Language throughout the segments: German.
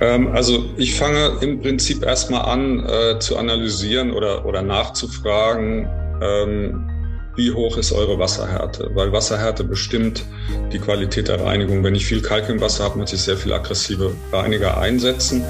Ähm, also ich fange im Prinzip erstmal an äh, zu analysieren oder, oder nachzufragen, ähm, wie hoch ist eure Wasserhärte? Weil Wasserhärte bestimmt die Qualität der Reinigung. Wenn ich viel Kalk im Wasser habe, muss ich sehr viel aggressive Reiniger einsetzen.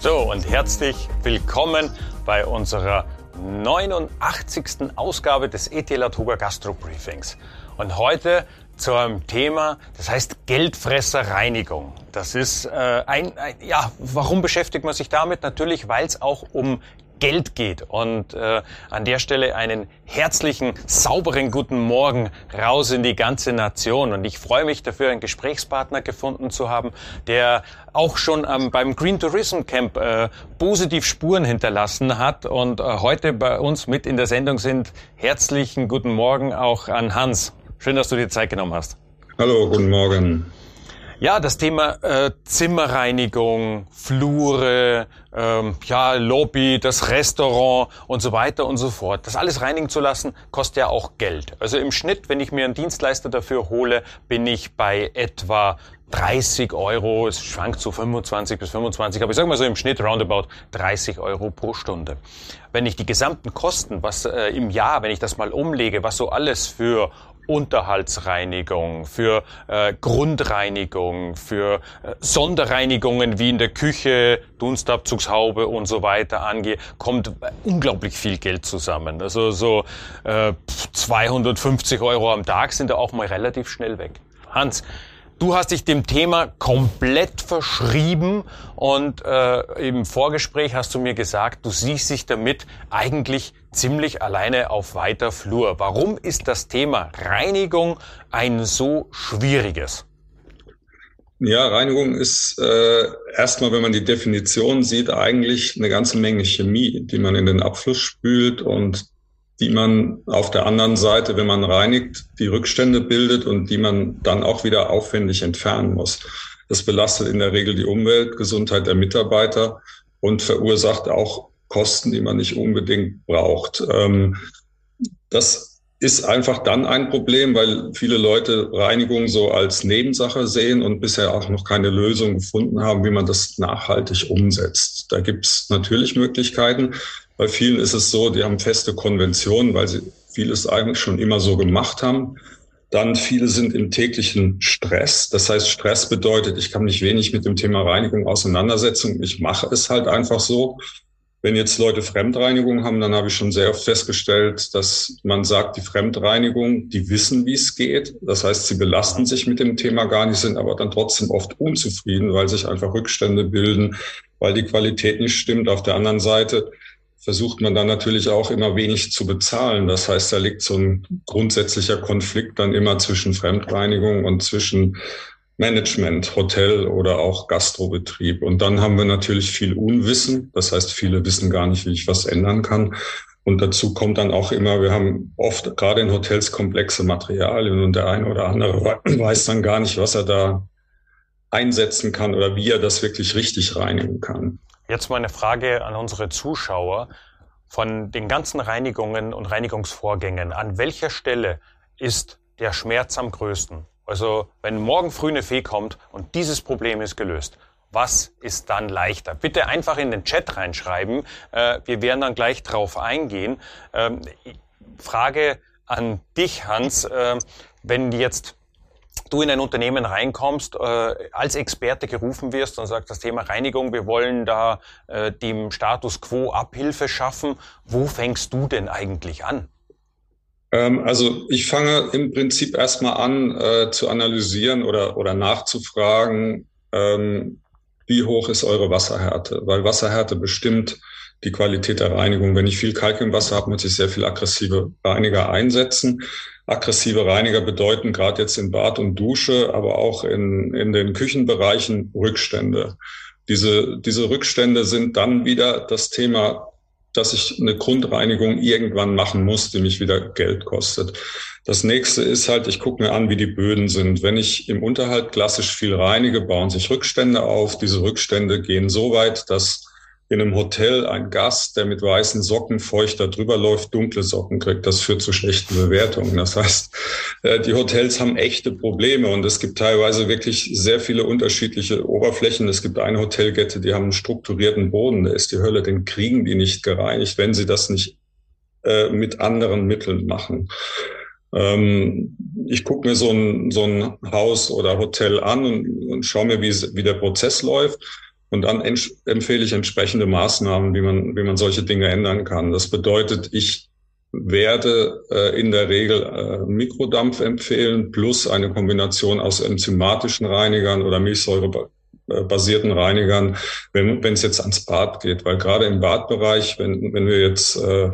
So und herzlich willkommen bei unserer 89. Ausgabe des ET Latoga Gastro Briefings. Und heute zu einem Thema, das heißt Geldfresserreinigung. Das ist äh, ein, ein, ja, warum beschäftigt man sich damit? Natürlich, weil es auch um Geld geht. Und äh, an der Stelle einen herzlichen, sauberen guten Morgen raus in die ganze Nation. Und ich freue mich dafür, einen Gesprächspartner gefunden zu haben, der auch schon ähm, beim Green Tourism Camp äh, positiv Spuren hinterlassen hat und äh, heute bei uns mit in der Sendung sind. Herzlichen guten Morgen auch an Hans. Schön, dass du dir Zeit genommen hast. Hallo, guten Morgen. Ja, das Thema äh, Zimmerreinigung, Flure, ähm, ja, Lobby, das Restaurant und so weiter und so fort. Das alles reinigen zu lassen, kostet ja auch Geld. Also im Schnitt, wenn ich mir einen Dienstleister dafür hole, bin ich bei etwa 30 Euro, es schwankt zu 25 bis 25, aber ich sage mal so im Schnitt roundabout 30 Euro pro Stunde. Wenn ich die gesamten Kosten, was äh, im Jahr, wenn ich das mal umlege, was so alles für Unterhaltsreinigung, für äh, Grundreinigung, für äh, Sonderreinigungen wie in der Küche, Dunstabzugshaube und so weiter angehe, kommt unglaublich viel Geld zusammen. Also so äh, 250 Euro am Tag sind da auch mal relativ schnell weg. Hans, Du hast dich dem Thema komplett verschrieben und äh, im Vorgespräch hast du mir gesagt, du siehst dich damit eigentlich ziemlich alleine auf weiter Flur. Warum ist das Thema Reinigung ein so schwieriges? Ja, Reinigung ist äh, erstmal, wenn man die Definition sieht, eigentlich eine ganze Menge Chemie, die man in den Abfluss spült und die man auf der anderen Seite, wenn man reinigt, die Rückstände bildet und die man dann auch wieder aufwendig entfernen muss. Das belastet in der Regel die Umwelt, Gesundheit der Mitarbeiter und verursacht auch Kosten, die man nicht unbedingt braucht. Ähm, das ist einfach dann ein Problem, weil viele Leute Reinigung so als Nebensache sehen und bisher auch noch keine Lösung gefunden haben, wie man das nachhaltig umsetzt. Da gibt es natürlich Möglichkeiten. Bei vielen ist es so, die haben feste Konventionen, weil sie vieles eigentlich schon immer so gemacht haben. Dann viele sind im täglichen Stress. Das heißt, Stress bedeutet, ich kann mich wenig mit dem Thema Reinigung auseinandersetzen. Ich mache es halt einfach so. Wenn jetzt Leute Fremdreinigung haben, dann habe ich schon sehr oft festgestellt, dass man sagt, die Fremdreinigung, die wissen, wie es geht. Das heißt, sie belasten sich mit dem Thema gar nicht, sind aber dann trotzdem oft unzufrieden, weil sich einfach Rückstände bilden, weil die Qualität nicht stimmt. Auf der anderen Seite versucht man dann natürlich auch immer wenig zu bezahlen. Das heißt, da liegt so ein grundsätzlicher Konflikt dann immer zwischen Fremdreinigung und zwischen Management, Hotel oder auch Gastrobetrieb. Und dann haben wir natürlich viel Unwissen. Das heißt, viele wissen gar nicht, wie ich was ändern kann. Und dazu kommt dann auch immer, wir haben oft gerade in Hotels komplexe Materialien und der eine oder andere weiß dann gar nicht, was er da einsetzen kann oder wie er das wirklich richtig reinigen kann. Jetzt mal eine Frage an unsere Zuschauer. Von den ganzen Reinigungen und Reinigungsvorgängen, an welcher Stelle ist der Schmerz am größten? Also wenn morgen früh eine Fee kommt und dieses Problem ist gelöst, was ist dann leichter? Bitte einfach in den Chat reinschreiben. Äh, wir werden dann gleich drauf eingehen. Ähm, Frage an dich, Hans. Äh, wenn jetzt du in ein Unternehmen reinkommst, äh, als Experte gerufen wirst und sagst, das Thema Reinigung, wir wollen da äh, dem Status quo Abhilfe schaffen, wo fängst du denn eigentlich an? Ähm, also ich fange im Prinzip erstmal an äh, zu analysieren oder, oder nachzufragen, ähm, wie hoch ist eure Wasserhärte? Weil Wasserhärte bestimmt die Qualität der Reinigung. Wenn ich viel Kalk im Wasser habe, muss ich sehr viel aggressive Reiniger einsetzen. Aggressive Reiniger bedeuten gerade jetzt in Bad und Dusche, aber auch in, in den Küchenbereichen Rückstände. Diese, diese Rückstände sind dann wieder das Thema, dass ich eine Grundreinigung irgendwann machen muss, die mich wieder Geld kostet. Das nächste ist halt, ich gucke mir an, wie die Böden sind. Wenn ich im Unterhalt klassisch viel reinige, bauen sich Rückstände auf. Diese Rückstände gehen so weit, dass in einem Hotel ein Gast, der mit weißen Socken feuchter drüber läuft, dunkle Socken kriegt. Das führt zu schlechten Bewertungen. Das heißt, äh, die Hotels haben echte Probleme und es gibt teilweise wirklich sehr viele unterschiedliche Oberflächen. Es gibt eine Hotelkette, die haben einen strukturierten Boden, der ist die Hölle, den kriegen die nicht gereinigt, wenn sie das nicht äh, mit anderen Mitteln machen. Ähm, ich gucke mir so ein, so ein Haus oder Hotel an und, und schaue mir, wie, wie der Prozess läuft. Und dann empfehle ich entsprechende Maßnahmen, wie man, wie man solche Dinge ändern kann. Das bedeutet, ich werde äh, in der Regel äh, Mikrodampf empfehlen plus eine Kombination aus enzymatischen Reinigern oder milchsäurebasierten Reinigern, wenn es jetzt ans Bad geht. Weil gerade im Badbereich, wenn, wenn wir jetzt äh,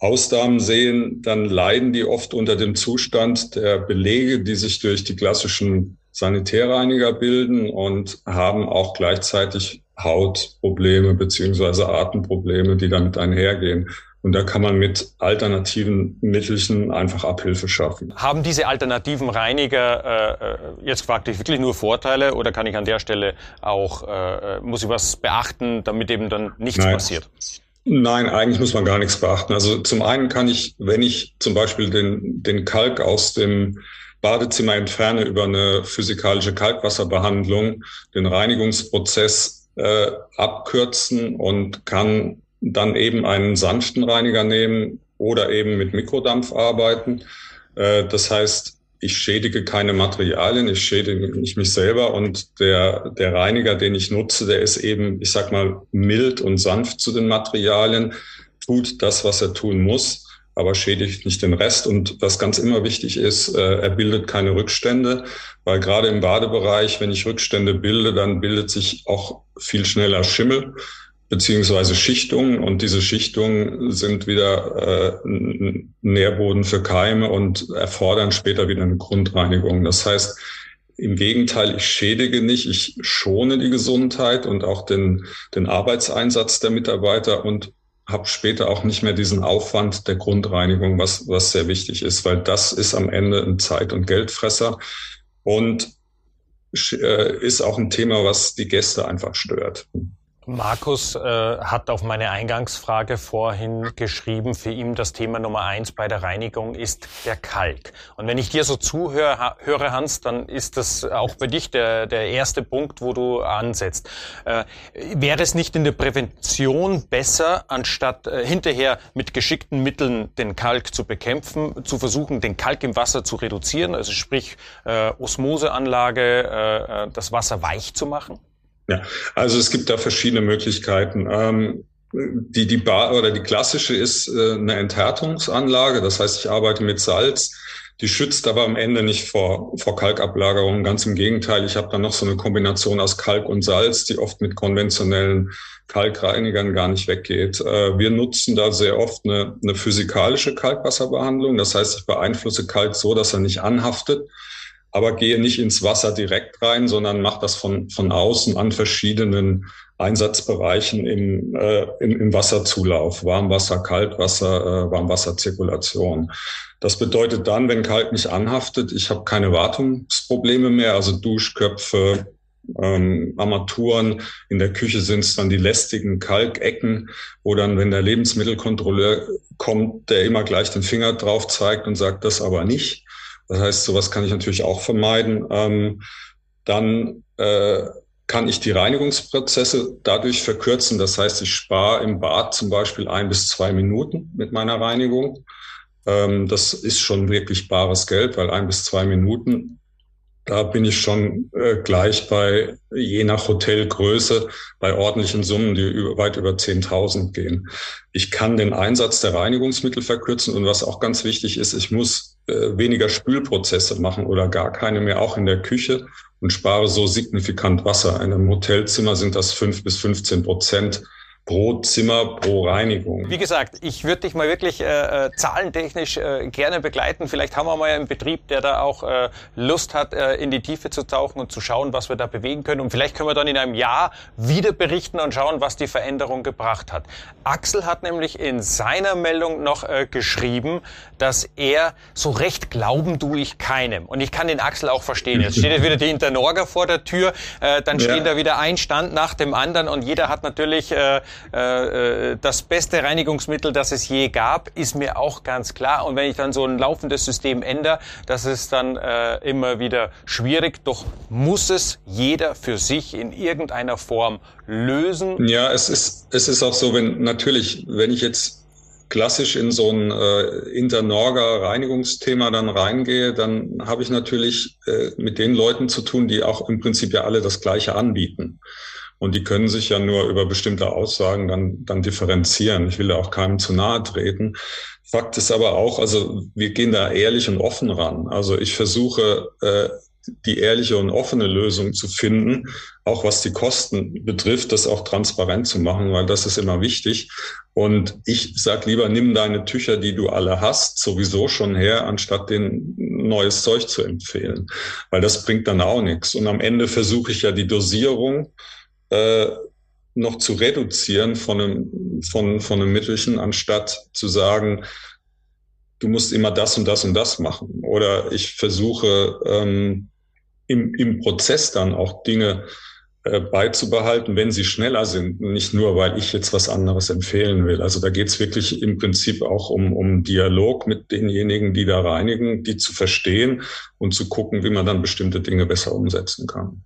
Ausnahmen sehen, dann leiden die oft unter dem Zustand der Belege, die sich durch die klassischen Sanitärreiniger bilden und haben auch gleichzeitig Hautprobleme beziehungsweise Atemprobleme, die damit einhergehen. Und da kann man mit alternativen Mittelchen einfach Abhilfe schaffen. Haben diese alternativen Reiniger äh, äh jetzt praktisch wirklich nur Vorteile oder kann ich an der Stelle auch, äh, äh, muss ich was beachten, damit eben dann nichts Nein. passiert? Nein, eigentlich muss man gar nichts beachten. Also zum einen kann ich, wenn ich zum Beispiel den, den Kalk aus dem Badezimmer entferne über eine physikalische Kalkwasserbehandlung, den Reinigungsprozess äh, abkürzen und kann dann eben einen sanften Reiniger nehmen oder eben mit Mikrodampf arbeiten. Äh, das heißt, ich schädige keine Materialien, ich schädige nicht mich selber und der, der Reiniger, den ich nutze, der ist eben, ich sag mal, mild und sanft zu den Materialien, tut das, was er tun muss, aber schädigt nicht den Rest. Und was ganz immer wichtig ist, äh, er bildet keine Rückstände, weil gerade im Badebereich, wenn ich Rückstände bilde, dann bildet sich auch viel schneller Schimmel beziehungsweise Schichtungen und diese Schichtungen sind wieder äh, Nährboden für Keime und erfordern später wieder eine Grundreinigung. Das heißt, im Gegenteil, ich schädige nicht, ich schone die Gesundheit und auch den, den Arbeitseinsatz der Mitarbeiter und habe später auch nicht mehr diesen Aufwand der Grundreinigung, was, was sehr wichtig ist, weil das ist am Ende ein Zeit- und Geldfresser und äh, ist auch ein Thema, was die Gäste einfach stört. Markus äh, hat auf meine Eingangsfrage vorhin geschrieben, für ihn das Thema Nummer eins bei der Reinigung ist der Kalk. Und wenn ich dir so zuhöre, höre, Hans, dann ist das auch bei dich der, der erste Punkt, wo du ansetzt. Äh, wäre es nicht in der Prävention besser, anstatt äh, hinterher mit geschickten Mitteln den Kalk zu bekämpfen, zu versuchen, den Kalk im Wasser zu reduzieren, also sprich äh, Osmoseanlage, äh, äh das Wasser weich zu machen? Ja, also es gibt da verschiedene Möglichkeiten. Ähm, die, die Bar oder die klassische ist äh, eine Enthärtungsanlage. Das heißt, ich arbeite mit Salz. Die schützt aber am Ende nicht vor, vor Kalkablagerungen. Ganz im Gegenteil. Ich habe dann noch so eine Kombination aus Kalk und Salz, die oft mit konventionellen Kalkreinigern gar nicht weggeht. Äh, wir nutzen da sehr oft eine, eine physikalische Kalkwasserbehandlung. Das heißt, ich beeinflusse Kalk so, dass er nicht anhaftet aber gehe nicht ins Wasser direkt rein, sondern mache das von, von außen an verschiedenen Einsatzbereichen im, äh, im, im Wasserzulauf, Warmwasser, Kaltwasser, äh, Warmwasserzirkulation. Das bedeutet dann, wenn Kalk nicht anhaftet, ich habe keine Wartungsprobleme mehr, also Duschköpfe, ähm, Armaturen. In der Küche sind es dann die lästigen Kalkecken, wo dann, wenn der Lebensmittelkontrolleur kommt, der immer gleich den Finger drauf zeigt und sagt, das aber nicht. Das heißt, sowas kann ich natürlich auch vermeiden. Ähm, dann äh, kann ich die Reinigungsprozesse dadurch verkürzen. Das heißt, ich spare im Bad zum Beispiel ein bis zwei Minuten mit meiner Reinigung. Ähm, das ist schon wirklich bares Geld, weil ein bis zwei Minuten, da bin ich schon äh, gleich bei, je nach Hotelgröße, bei ordentlichen Summen, die über, weit über 10.000 gehen. Ich kann den Einsatz der Reinigungsmittel verkürzen und was auch ganz wichtig ist, ich muss weniger Spülprozesse machen oder gar keine mehr, auch in der Küche und spare so signifikant Wasser. In einem Hotelzimmer sind das fünf bis 15 Prozent pro Zimmer, pro Reinigung. Wie gesagt, ich würde dich mal wirklich äh, äh, zahlentechnisch äh, gerne begleiten. Vielleicht haben wir mal einen Betrieb, der da auch äh, Lust hat, äh, in die Tiefe zu tauchen und zu schauen, was wir da bewegen können. Und vielleicht können wir dann in einem Jahr wieder berichten und schauen, was die Veränderung gebracht hat. Axel hat nämlich in seiner Meldung noch äh, geschrieben, dass er so recht glauben tue ich keinem. Und ich kann den Axel auch verstehen. Jetzt steht wieder die Internorga vor der Tür, äh, dann stehen ja. da wieder ein Stand nach dem anderen und jeder hat natürlich äh, äh, das beste Reinigungsmittel, das es je gab, ist mir auch ganz klar. Und wenn ich dann so ein laufendes System ändere, das ist dann äh, immer wieder schwierig. Doch muss es jeder für sich in irgendeiner Form lösen. Ja, es ist, es ist auch so, wenn natürlich, wenn ich jetzt klassisch in so ein äh, Internorga-Reinigungsthema dann reingehe, dann habe ich natürlich äh, mit den Leuten zu tun, die auch im Prinzip ja alle das Gleiche anbieten. Und die können sich ja nur über bestimmte Aussagen dann, dann differenzieren. Ich will da auch keinem zu nahe treten. Fakt ist aber auch, also wir gehen da ehrlich und offen ran. Also ich versuche, äh, die ehrliche und offene Lösung zu finden, auch was die Kosten betrifft, das auch transparent zu machen, weil das ist immer wichtig. Und ich sag lieber, nimm deine Tücher, die du alle hast, sowieso schon her, anstatt den neues Zeug zu empfehlen, weil das bringt dann auch nichts. Und am Ende versuche ich ja die Dosierung äh, noch zu reduzieren von einem, von, von einem Mittelchen, anstatt zu sagen, du musst immer das und das und das machen. Oder ich versuche ähm, im, im Prozess dann auch Dinge äh, beizubehalten, wenn sie schneller sind, nicht nur, weil ich jetzt was anderes empfehlen will. Also da geht es wirklich im Prinzip auch um, um Dialog mit denjenigen, die da reinigen, die zu verstehen und zu gucken, wie man dann bestimmte Dinge besser umsetzen kann.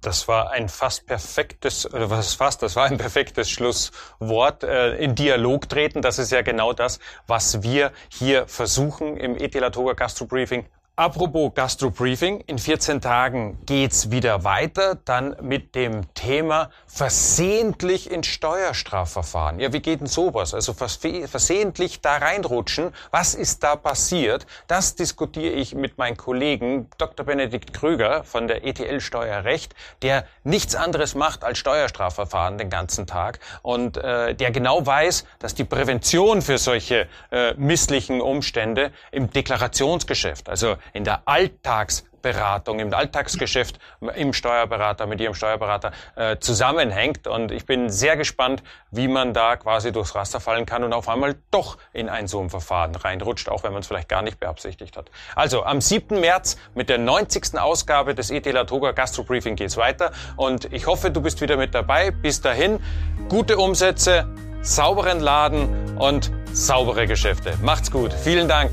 Das war ein fast perfektes, oder was fast, das war ein perfektes Schlusswort. Äh, in Dialog treten, das ist ja genau das, was wir hier versuchen im Ethilatoga Gastro Briefing Apropos Gastro-Briefing, in 14 Tagen geht's wieder weiter, dann mit dem Thema versehentlich in Steuerstrafverfahren. Ja, wie geht denn sowas? Also versehentlich da reinrutschen, was ist da passiert? Das diskutiere ich mit meinem Kollegen Dr. Benedikt Krüger von der ETL Steuerrecht, der nichts anderes macht als Steuerstrafverfahren den ganzen Tag und äh, der genau weiß, dass die Prävention für solche äh, misslichen Umstände im Deklarationsgeschäft, also in der Alltagsberatung, im Alltagsgeschäft im Steuerberater, mit Ihrem Steuerberater äh, zusammenhängt. Und ich bin sehr gespannt, wie man da quasi durchs Raster fallen kann und auf einmal doch in ein so ein Verfahren reinrutscht, auch wenn man es vielleicht gar nicht beabsichtigt hat. Also am 7. März mit der 90. Ausgabe des ET Latoga Gastro Briefing geht's weiter. Und ich hoffe, du bist wieder mit dabei. Bis dahin, gute Umsätze, sauberen Laden und saubere Geschäfte. Macht's gut. Vielen Dank.